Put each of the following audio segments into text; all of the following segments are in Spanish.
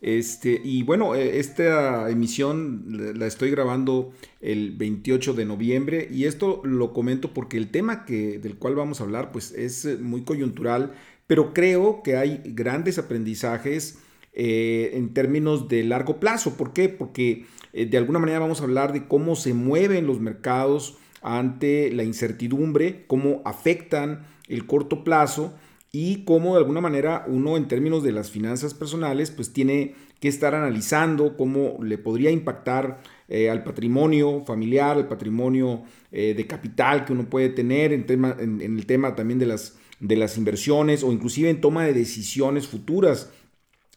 Este, y bueno, eh, esta emisión la estoy grabando el 28 de noviembre y esto lo comento porque el tema que, del cual vamos a hablar pues es muy coyuntural, pero creo que hay grandes aprendizajes eh, en términos de largo plazo. ¿Por qué? Porque eh, de alguna manera vamos a hablar de cómo se mueven los mercados ante la incertidumbre, cómo afectan el corto plazo y cómo de alguna manera uno en términos de las finanzas personales pues tiene que estar analizando cómo le podría impactar eh, al patrimonio familiar, al patrimonio eh, de capital que uno puede tener en, tema, en, el tema también de las, de las inversiones o inclusive en toma de decisiones futuras.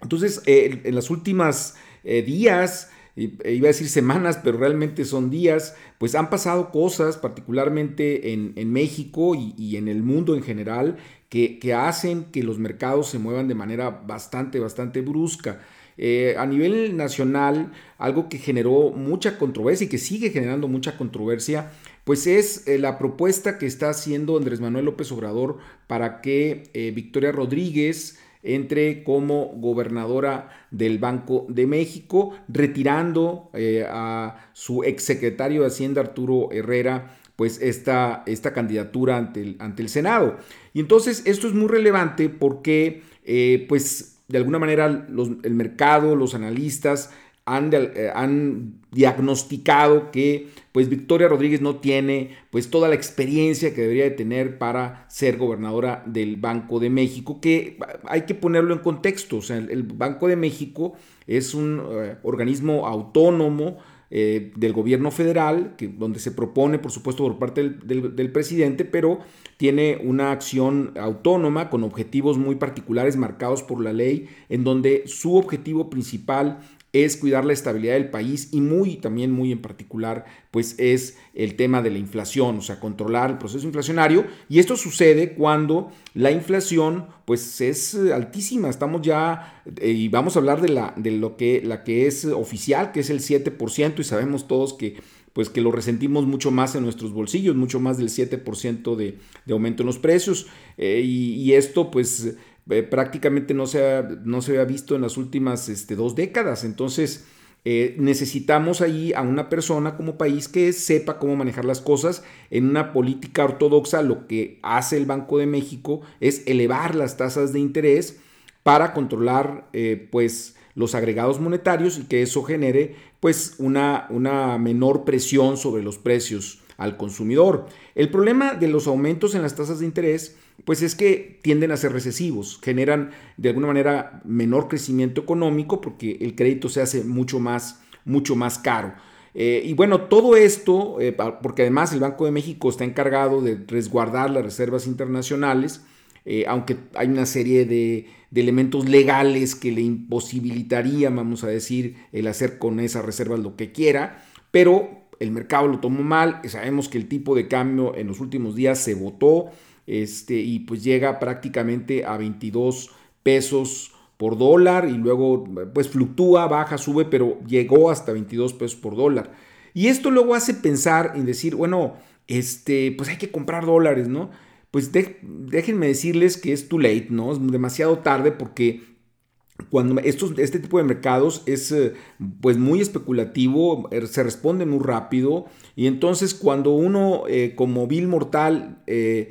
Entonces, eh, en las últimas días, iba a decir semanas, pero realmente son días, pues han pasado cosas, particularmente en, México y, y, en el mundo en general, que, hacen que los mercados se muevan de manera bastante, bastante brusca. Eh, a nivel nacional, algo que generó mucha controversia y que sigue generando mucha controversia, pues es eh, la propuesta que está haciendo Andrés Manuel López Obrador para que eh, Victoria Rodríguez entre como gobernadora del Banco de México, retirando a su exsecretario de Hacienda Arturo Herrera pues esta, esta candidatura ante el, ante el, Senado. Y entonces esto es muy relevante porque eh, pues de alguna manera el mercado, los analistas han, eh, han, diagnosticado que pues Victoria Rodríguez no tiene pues toda la experiencia que debería de tener para ser gobernadora del Banco de México, que hay que ponerlo en contexto, o sea, el, Banco de México es un eh, organismo autónomo, eh, del gobierno federal, que, donde se propone, por supuesto, por parte del, presidente, pero tiene una acción autónoma con objetivos muy particulares marcados por la ley, en donde su objetivo principal es cuidar la estabilidad del país y muy también muy en particular pues es el tema de la inflación, o sea, controlar el proceso inflacionario y esto sucede cuando la inflación pues es altísima, estamos ya eh, y vamos a hablar de la de lo que la que es oficial, que es el 7% y sabemos todos que pues que lo resentimos mucho más en nuestros bolsillos, mucho más del 7% de, de, aumento en los precios. Eh, y, y, esto pues eh, prácticamente no se, ha, no se había visto en las últimas este, dos décadas. Entonces, eh, necesitamos ahí a una persona como país que sepa cómo manejar las cosas. En una política ortodoxa, lo que hace el Banco de México es elevar las tasas de interés para controlar, eh, pues, los agregados monetarios y que eso genere, pues, una, una menor presión sobre los precios al consumidor. El problema de los aumentos en las tasas de interés pues es que tienden a ser recesivos, generan de alguna manera menor crecimiento económico porque el crédito se hace mucho más, mucho más caro. Eh, y bueno, todo esto, eh, porque además el Banco de México está encargado de resguardar las reservas internacionales, eh, aunque hay una serie de, de, elementos legales que le imposibilitarían, vamos a decir, el hacer con esas reservas lo que quiera, pero el mercado lo tomó mal, sabemos que el tipo de cambio en los últimos días se votó este, y pues llega prácticamente a 22 pesos por dólar y luego pues fluctúa, baja, sube, pero llegó hasta 22 pesos por dólar. Y esto luego hace pensar en decir, bueno, este, pues hay que comprar dólares, ¿no? Pues déjenme decirles que es too late, ¿no? Es demasiado tarde porque cuando estos, este tipo de mercados es eh, pues muy especulativo, er, se responde muy rápido y entonces cuando uno eh, como vil mortal eh,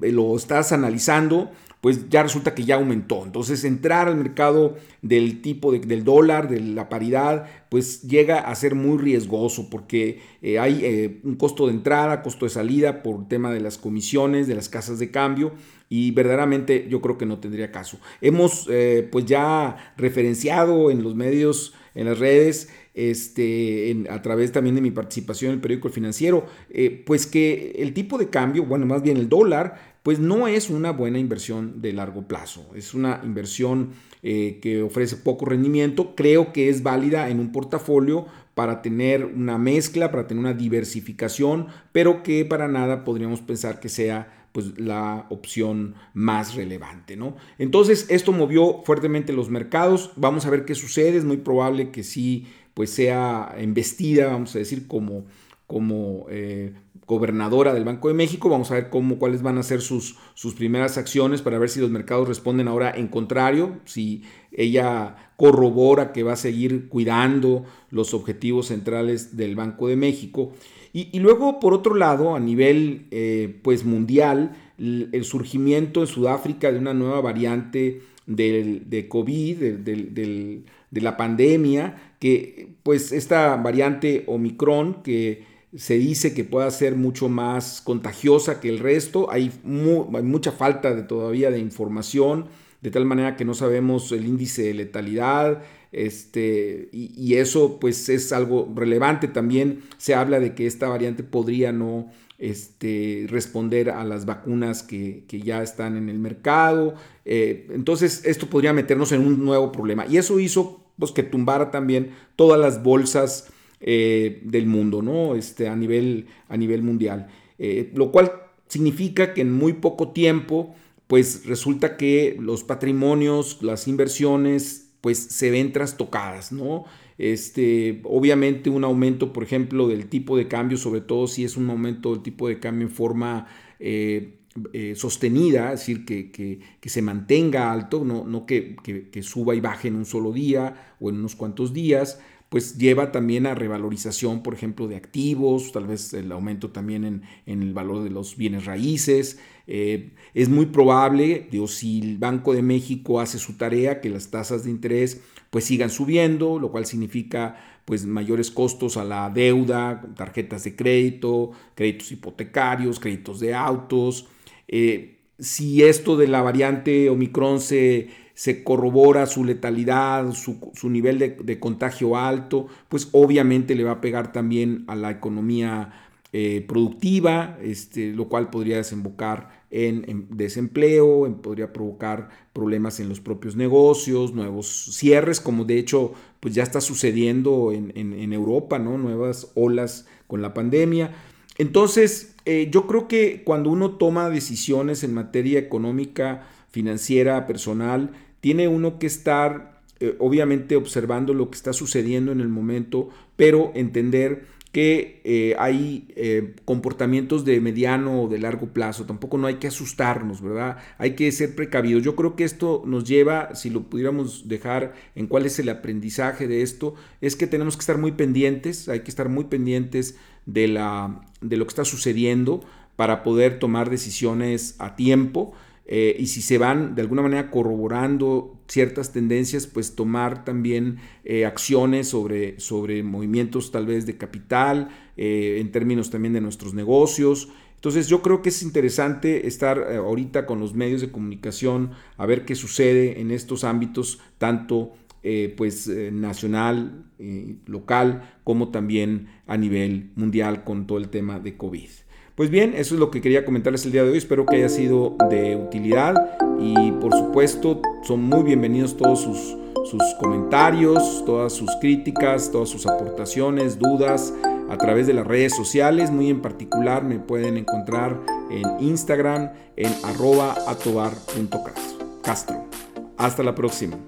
lo estás analizando, pues ya resulta que ya aumentó. Entonces entrar al mercado del tipo del dólar, de la paridad, pues llega a ser muy riesgoso porque hay un costo de entrada, costo de salida por tema de las comisiones, de las casas de cambio y verdaderamente yo creo que no tendría caso. Hemos eh, pues ya referenciado en los medios, en las redes, este, a través también de mi participación en el periódico Financiero, eh, pues que el tipo de cambio, bueno, más bien el dólar, pues no es una buena inversión de largo plazo. Es una inversión eh, que ofrece poco rendimiento. Creo que es válida en un portafolio para tener una mezcla, para tener una diversificación, pero que para nada podríamos pensar que sea pues la opción más relevante, ¿no? Entonces, esto movió fuertemente los mercados. Vamos a ver qué sucede. Es muy probable que sí, pues sea embestida, vamos a decir, como, como eh, gobernadora del Banco de México. Vamos a ver cómo, cuáles van a ser sus, sus primeras acciones para ver si los mercados responden ahora en contrario, si ella corrobora que va a seguir cuidando los objetivos centrales del Banco de México. Y, luego, por otro lado, a nivel eh, pues mundial, el, surgimiento en Sudáfrica de una nueva variante de COVID, de, la pandemia, que pues esta variante Omicron que se dice que pueda ser mucho más contagiosa que el resto, hay, hay mucha falta de, todavía de información, de tal manera que no sabemos el índice de letalidad, este, y, eso pues es algo relevante. También se habla de que esta variante podría no este, responder a las vacunas que, ya están en el mercado. Eh, entonces esto podría meternos en un nuevo problema. Y eso hizo pues, que tumbara también todas las bolsas eh, del mundo, ¿no? Este, a, nivel, a nivel mundial. Eh, lo cual significa que en muy poco tiempo pues resulta que los patrimonios, las inversiones pues se ven trastocadas, ¿no? Este, obviamente un aumento, por ejemplo, del tipo de cambio, sobre todo si es un aumento del tipo de cambio en forma eh, eh, sostenida, es decir, que, se mantenga alto, no, no que, suba y baje en un solo día o en unos cuantos días, pues lleva también a revalorización, por ejemplo, de activos, tal vez el aumento también en, el valor de los bienes raíces. Eh, es muy probable, digo, si el Banco de México hace su tarea, que las tasas de interés pues sigan subiendo, lo cual significa pues mayores costos a la deuda, tarjetas de crédito, créditos hipotecarios, créditos de autos. Eh, si esto de la variante Omicron se se corrobora su letalidad, su, nivel de, contagio alto, pues obviamente le va a pegar también a la economía eh, productiva, este, lo cual podría desembocar en, desempleo, podría provocar problemas en los propios negocios, nuevos cierres, como de hecho pues ya está sucediendo en, Europa, ¿no? nuevas olas con la pandemia. Entonces, eh, yo creo que cuando uno toma decisiones en materia económica, financiera, personal, tiene uno que estar eh, obviamente observando lo que está sucediendo en el momento, pero entender que eh, hay eh, comportamientos de mediano o de largo plazo. Tampoco no hay que asustarnos, ¿verdad? Hay que ser precavidos. Yo creo que esto nos lleva, si lo pudiéramos dejar en cuál es el aprendizaje de esto, es que tenemos que estar muy pendientes, hay que estar muy pendientes de, la, de lo que está sucediendo para poder tomar decisiones a tiempo. Eh, y si se van de alguna manera corroborando ciertas tendencias, pues tomar también eh, acciones sobre, sobre movimientos tal vez de capital, eh, en términos también de nuestros negocios. Entonces yo creo que es interesante estar ahorita con los medios de comunicación a ver qué sucede en estos ámbitos, tanto pues nacional, local, como también a nivel mundial con todo el tema de COVID. Pues bien, eso es lo que quería comentarles el día de hoy. Espero que haya sido de utilidad y por supuesto son muy bienvenidos todos sus, comentarios, todas sus críticas, todas sus aportaciones, dudas a través de las redes sociales. Muy en particular me pueden encontrar en Instagram en arroba atobar.castro. Hasta la próxima.